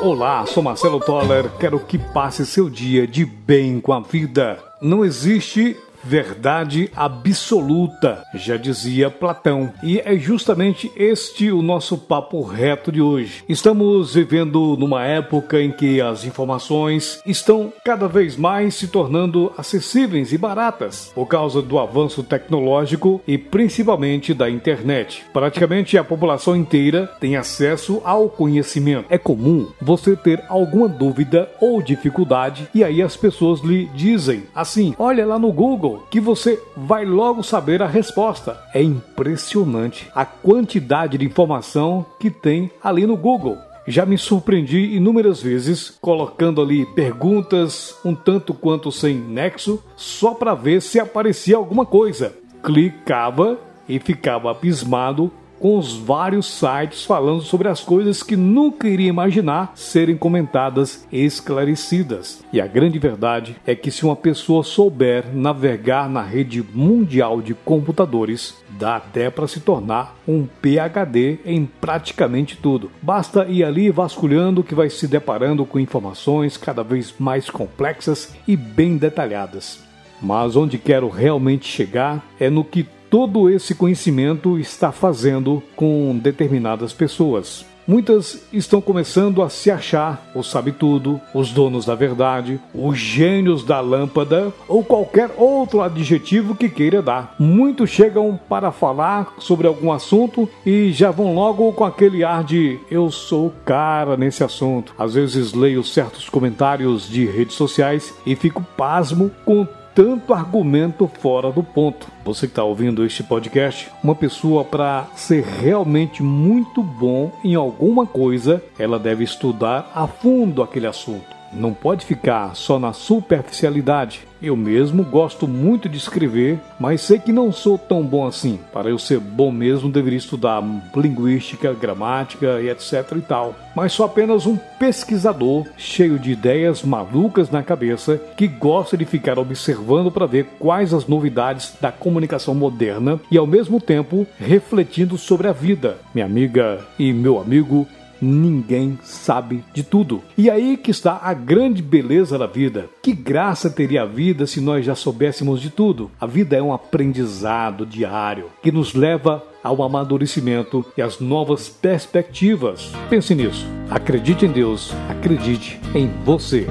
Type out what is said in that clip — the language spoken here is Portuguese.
Olá, sou Marcelo Toller. Quero que passe seu dia de bem com a vida. Não existe verdade absoluta, já dizia Platão. E é justamente este o nosso papo reto de hoje. Estamos vivendo numa época em que as informações estão cada vez mais se tornando acessíveis e baratas por causa do avanço tecnológico e principalmente da internet. Praticamente a população inteira tem acesso ao conhecimento. É comum você ter alguma dúvida ou dificuldade e aí as pessoas lhe dizem assim: "Olha lá no Google que você vai logo saber a resposta. É impressionante a quantidade de informação que tem ali no Google. Já me surpreendi inúmeras vezes colocando ali perguntas um tanto quanto sem nexo só para ver se aparecia alguma coisa. Clicava e ficava abismado com os vários sites falando sobre as coisas que nunca iria imaginar serem comentadas e esclarecidas. E a grande verdade é que se uma pessoa souber navegar na rede mundial de computadores, dá até para se tornar um PhD em praticamente tudo. Basta ir ali vasculhando que vai se deparando com informações cada vez mais complexas e bem detalhadas. Mas onde quero realmente chegar é no que todo esse conhecimento está fazendo com determinadas pessoas. Muitas estão começando a se achar o sabe-tudo, os donos da verdade, os gênios da lâmpada ou qualquer outro adjetivo que queira dar. Muitos chegam para falar sobre algum assunto e já vão logo com aquele ar de eu sou cara nesse assunto. Às vezes leio certos comentários de redes sociais e fico pasmo com tanto argumento fora do ponto. Você que está ouvindo este podcast, uma pessoa para ser realmente muito bom em alguma coisa, ela deve estudar a fundo aquele assunto. Não pode ficar só na superficialidade. Eu mesmo gosto muito de escrever, mas sei que não sou tão bom assim. Para eu ser bom mesmo, deveria estudar linguística, gramática e etc e tal. Mas sou apenas um pesquisador cheio de ideias malucas na cabeça que gosta de ficar observando para ver quais as novidades da comunicação moderna e ao mesmo tempo refletindo sobre a vida. Minha amiga e meu amigo, ninguém sabe de tudo. E aí que está a grande beleza da vida. Que graça teria a vida se nós já soubéssemos de tudo? A vida é um aprendizado diário que nos leva ao amadurecimento e às novas perspectivas. Pense nisso. Acredite em Deus, acredite em você.